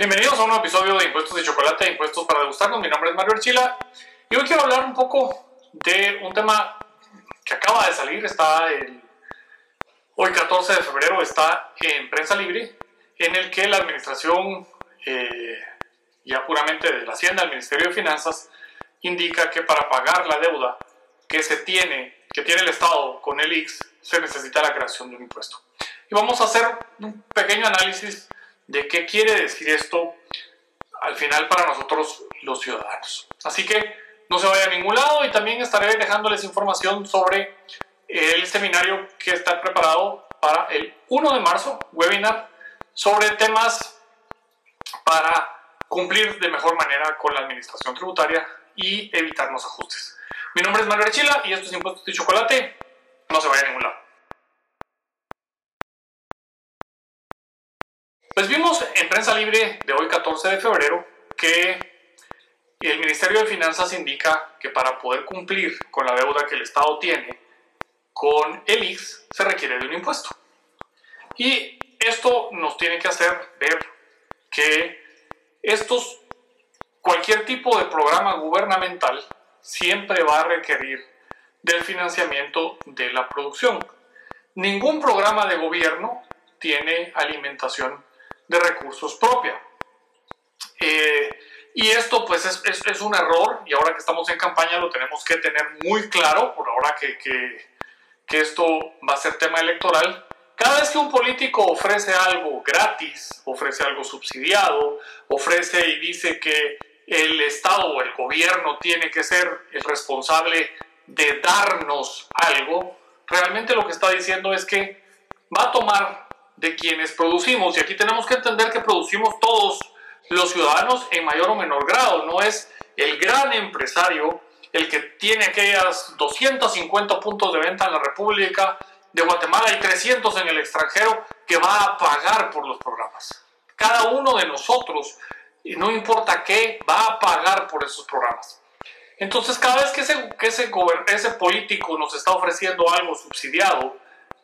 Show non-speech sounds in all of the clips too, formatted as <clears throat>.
Bienvenidos a un nuevo episodio de Impuestos de Chocolate Impuestos para Degustarnos. Mi nombre es Mario Archila y hoy quiero hablar un poco de un tema que acaba de salir. Está el, hoy 14 de febrero, está en Prensa Libre, en el que la administración, eh, ya puramente de la Hacienda, el Ministerio de Finanzas, indica que para pagar la deuda que se tiene, que tiene el Estado con el IX, se necesita la creación de un impuesto. Y vamos a hacer un pequeño análisis de qué quiere decir esto al final para nosotros los ciudadanos. Así que no se vaya a ningún lado y también estaré dejándoles información sobre el seminario que está preparado para el 1 de marzo, webinar sobre temas para cumplir de mejor manera con la administración tributaria y evitar los ajustes. Mi nombre es Manuel Chila y esto es Impuestos de Chocolate. No se vaya a ningún lado. Pues vimos en prensa libre de hoy 14 de febrero que el Ministerio de Finanzas indica que para poder cumplir con la deuda que el Estado tiene con el IX se requiere de un impuesto. Y esto nos tiene que hacer ver que estos, cualquier tipo de programa gubernamental siempre va a requerir del financiamiento de la producción. Ningún programa de gobierno tiene alimentación de recursos propia. Eh, y esto pues es, es, un error y ahora que estamos en campaña lo tenemos que tener muy claro, por ahora que, que, que esto va a ser tema electoral. Cada vez que un político ofrece algo gratis, ofrece algo subsidiado, ofrece y dice que el Estado o el gobierno tiene que ser el responsable de darnos algo, realmente lo que está diciendo es que va a tomar de quienes producimos, y aquí tenemos que entender que producimos todos los ciudadanos en mayor o menor grado, no es el gran empresario el que tiene aquellas 250 puntos de venta en la República de Guatemala y 300 en el extranjero que va a pagar por los programas. Cada uno de nosotros, no importa qué, va a pagar por esos programas. Entonces, cada vez que ese, que ese, ese político nos está ofreciendo algo subsidiado,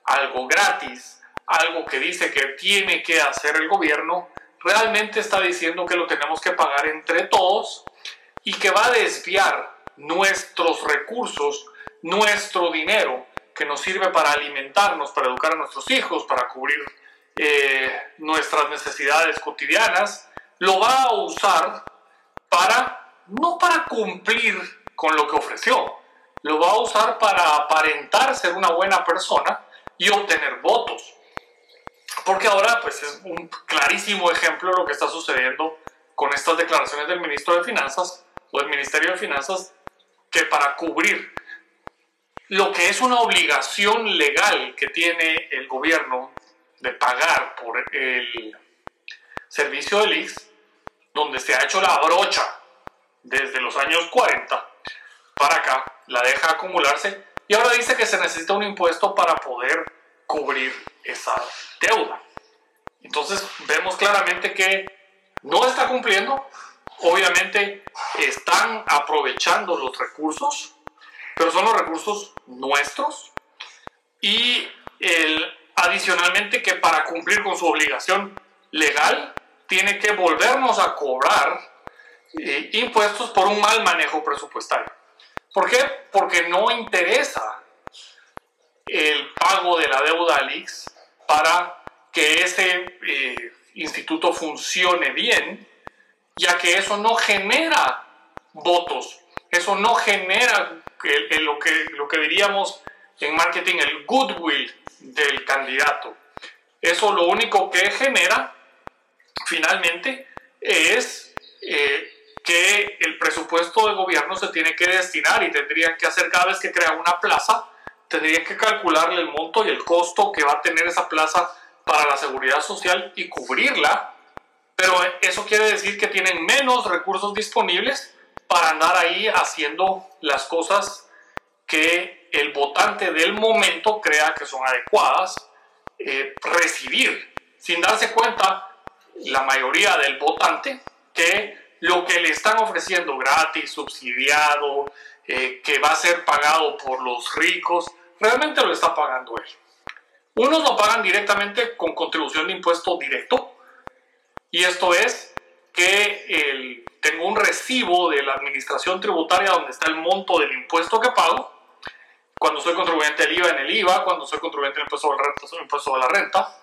algo gratis, algo que dice que tiene que hacer el gobierno, realmente está diciendo que lo tenemos que pagar entre todos y que va a desviar nuestros recursos, nuestro dinero, que nos sirve para alimentarnos, para educar a nuestros hijos, para cubrir eh, nuestras necesidades cotidianas, lo va a usar para, no para cumplir con lo que ofreció, lo va a usar para aparentar ser una buena persona y obtener votos. Porque ahora pues es un clarísimo ejemplo de lo que está sucediendo con estas declaraciones del ministro de Finanzas o del Ministerio de Finanzas que para cubrir lo que es una obligación legal que tiene el gobierno de pagar por el servicio del IX, donde se ha hecho la brocha desde los años 40 para acá, la deja acumularse y ahora dice que se necesita un impuesto para poder cubrir esa deuda. Entonces vemos claramente que no está cumpliendo, obviamente están aprovechando los recursos, pero son los recursos nuestros y adicionalmente que para cumplir con su obligación legal tiene que volvernos a cobrar eh, impuestos por un mal manejo presupuestario. ¿Por qué? Porque no interesa el pago de la deuda al IX para que ese eh, instituto funcione bien, ya que eso no genera votos, eso no genera lo, que, lo que diríamos en marketing el goodwill del candidato. Eso lo único que genera finalmente es eh, que el presupuesto de gobierno se tiene que destinar y tendrían que hacer cada vez que crea una plaza, tendrían que calcularle el monto y el costo que va a tener esa plaza para la seguridad social y cubrirla, pero eso quiere decir que tienen menos recursos disponibles para andar ahí haciendo las cosas que el votante del momento crea que son adecuadas eh, recibir, sin darse cuenta la mayoría del votante que lo que le están ofreciendo gratis, subsidiado, eh, que va a ser pagado por los ricos, realmente lo está pagando él. Unos lo pagan directamente con contribución de impuesto directo, y esto es que tengo un recibo de la administración tributaria donde está el monto del impuesto que pago, cuando soy contribuyente del IVA en el IVA, cuando soy contribuyente del impuesto de la renta, impuesto de la renta.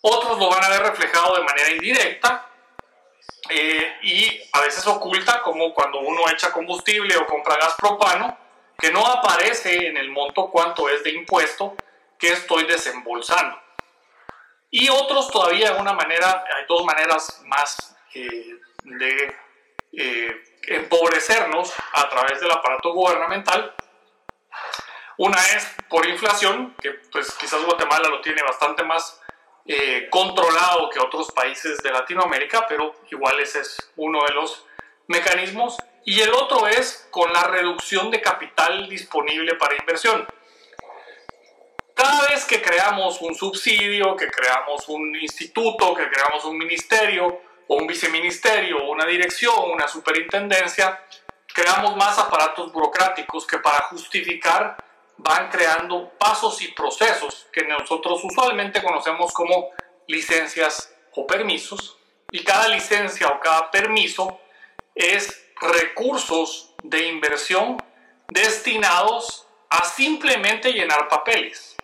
Otros lo van a ver reflejado de manera indirecta eh, y a veces oculta, como cuando uno echa combustible o compra gas propano, que no aparece en el monto cuánto es de impuesto que estoy desembolsando. Y otros todavía de una manera, hay dos maneras más eh, de eh, empobrecernos a través del aparato gubernamental. Una es por inflación, que pues quizás Guatemala lo tiene bastante más eh, controlado que otros países de Latinoamérica, pero igual ese es uno de los mecanismos. Y el otro es con la reducción de capital disponible para inversión. Cada vez que creamos un subsidio, que creamos un instituto, que creamos un ministerio o un viceministerio, una dirección, una superintendencia, creamos más aparatos burocráticos que para justificar van creando pasos y procesos que nosotros usualmente conocemos como licencias o permisos. Y cada licencia o cada permiso es recursos de inversión destinados a simplemente llenar papeles.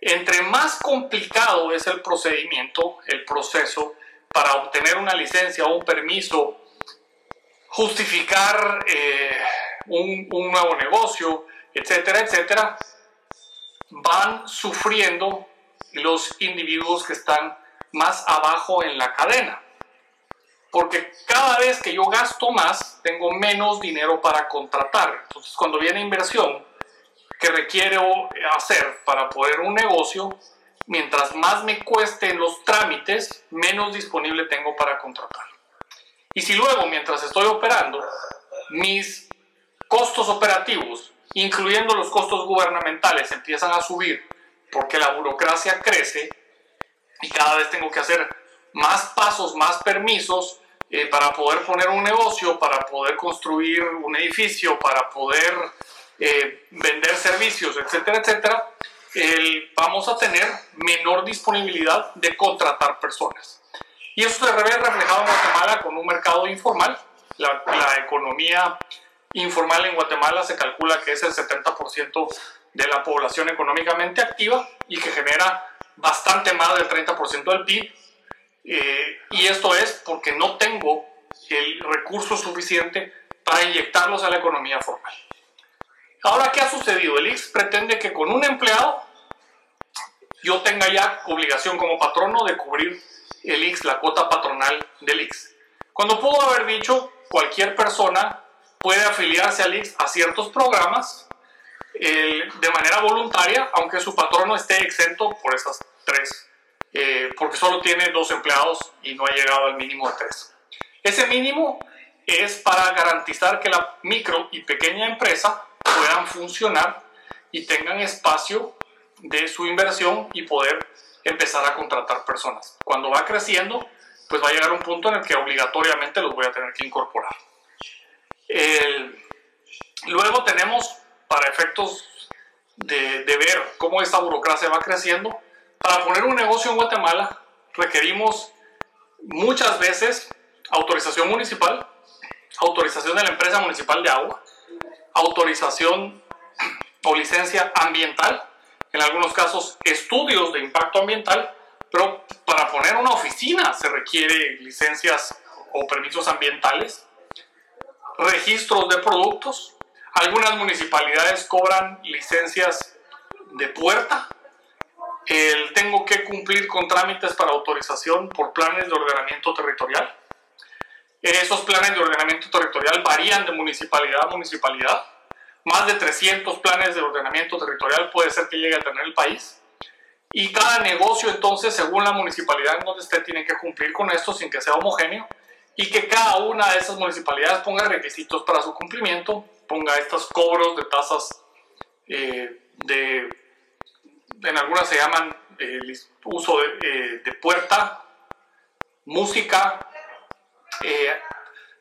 Entre más complicado es el procedimiento, el proceso para obtener una licencia o un permiso, justificar eh, un, un nuevo negocio, etcétera, etcétera, van sufriendo los individuos que están más abajo en la cadena. Porque cada vez que yo gasto más, tengo menos dinero para contratar. Entonces, cuando viene inversión, que requiere hacer para poder un negocio, mientras más me cuesten los trámites, menos disponible tengo para contratar. Y si luego, mientras estoy operando, mis costos operativos, incluyendo los costos gubernamentales, empiezan a subir porque la burocracia crece y cada vez tengo que hacer más pasos, más permisos eh, para poder poner un negocio, para poder construir un edificio, para poder eh, vender servicios, etcétera, etcétera, vamos a tener menor disponibilidad de contratar personas. Y eso se ve reflejado en Guatemala con un mercado informal. La, la economía informal en Guatemala se calcula que es el 70% de la población económicamente activa y que genera bastante más del 30% del PIB. Eh, y esto es porque no tengo el recurso suficiente para inyectarlos a la economía formal. Ahora, ¿qué ha sucedido? El IX pretende que con un empleado yo tenga ya obligación como patrono de cubrir el IX, la cuota patronal del IX. Cuando pudo haber dicho cualquier persona puede afiliarse al IX a ciertos programas de manera voluntaria, aunque su patrono esté exento por esas tres, eh, porque solo tiene dos empleados y no ha llegado al mínimo de tres. Ese mínimo es para garantizar que la micro y pequeña empresa puedan funcionar y tengan espacio de su inversión y poder empezar a contratar personas. Cuando va creciendo, pues va a llegar un punto en el que obligatoriamente los voy a tener que incorporar. luego tenemos, para efectos de, de ver cómo esta burocracia va creciendo, para poner un negocio en Guatemala requerimos muchas veces autorización municipal, autorización de la empresa municipal de agua, autorización <clears throat> o licencia ambiental, en algunos casos estudios de impacto ambiental, pero para poner una oficina se requiere licencias o permisos ambientales, registros de productos, algunas municipalidades cobran licencias de puerta, tengo que cumplir con trámites para autorización por planes de ordenamiento territorial, esos planes de ordenamiento territorial varían de municipalidad a municipalidad. Más de 300 planes de ordenamiento territorial puede ser que llegue a tener el país. Y cada negocio entonces, según la municipalidad en donde esté, tiene que cumplir con esto sin que sea homogéneo y que cada una de esas municipalidades ponga requisitos para su cumplimiento, ponga estos cobros de tasas eh, de, en algunas se llaman eh, uso de, eh, de puerta, música, eh,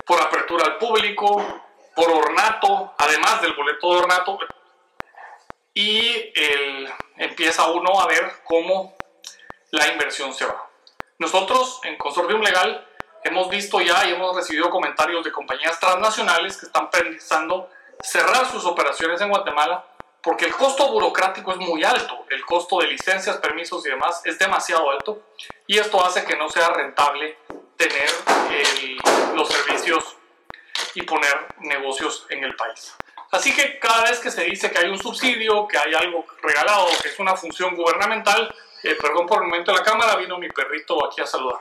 por apertura al público, por ornato, además del boleto de ornato, y empieza uno a ver cómo la inversión se va. Nosotros en Consortium Legal hemos visto ya y hemos recibido comentarios de compañías transnacionales que están pensando cerrar sus operaciones en Guatemala porque el costo burocrático es muy alto, el costo de licencias, permisos y demás es demasiado alto y esto hace que no sea rentable tener los servicios y poner negocios en el país. Así que cada vez que se dice que hay un subsidio, que hay algo regalado, que es una función gubernamental, eh, perdón por el momento de la cámara, vino mi perrito aquí a saludar.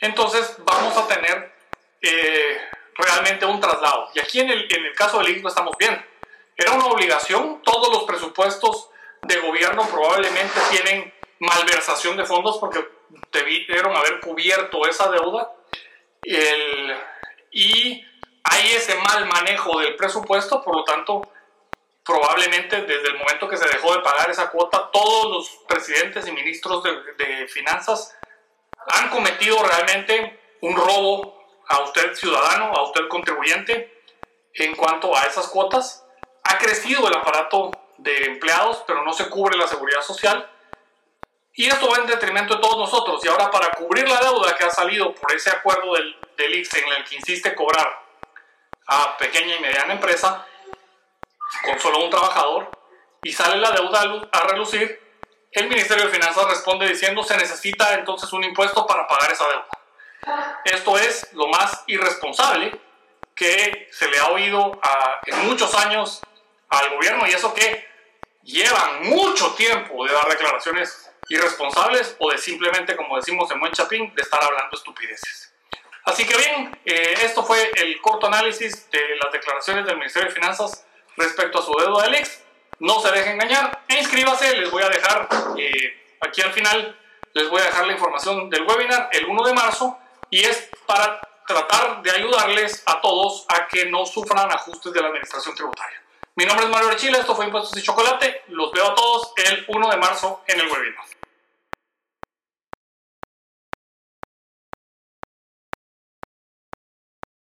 Entonces vamos a tener eh, realmente un traslado. Y aquí en el, en el caso del INC lo estamos viendo. Era una obligación, todos los presupuestos de gobierno probablemente tienen malversación de fondos porque debieron haber cubierto esa deuda. y hay ese mal manejo del presupuesto, por lo tanto, probablemente desde el momento que se dejó de pagar esa cuota, todos los presidentes y ministros de, de finanzas han cometido realmente un robo a usted ciudadano, a usted contribuyente, en cuanto a esas cuotas. Ha crecido el aparato de empleados, pero no se cubre la seguridad social. Y esto va en detrimento de todos nosotros. Y ahora para cubrir la deuda que ha salido por ese acuerdo del, del en el que insiste cobrar a pequeña y mediana empresa con solo un trabajador y sale la deuda a relucir, el Ministerio de Finanzas responde diciendo se necesita entonces un impuesto para pagar esa deuda. Esto es lo más irresponsable que se le ha oído en muchos años al gobierno y eso que llevan mucho tiempo de dar declaraciones irresponsables o de simplemente, como decimos en buen chapín, de estar hablando estupideces. Así que bien, eh, esto fue el corto análisis de las declaraciones del Ministerio de Finanzas respecto a su deuda del ex. No se deje engañar e inscríbase, les voy a dejar eh, aquí al final, les voy a dejar la información del webinar el 1 de marzo y es para tratar de ayudarles a todos a que no sufran ajustes de la administración tributaria. Mi nombre es Mario Archila, esto fue Impuestos y Chocolate, los veo a todos el 1 de marzo en el webinar.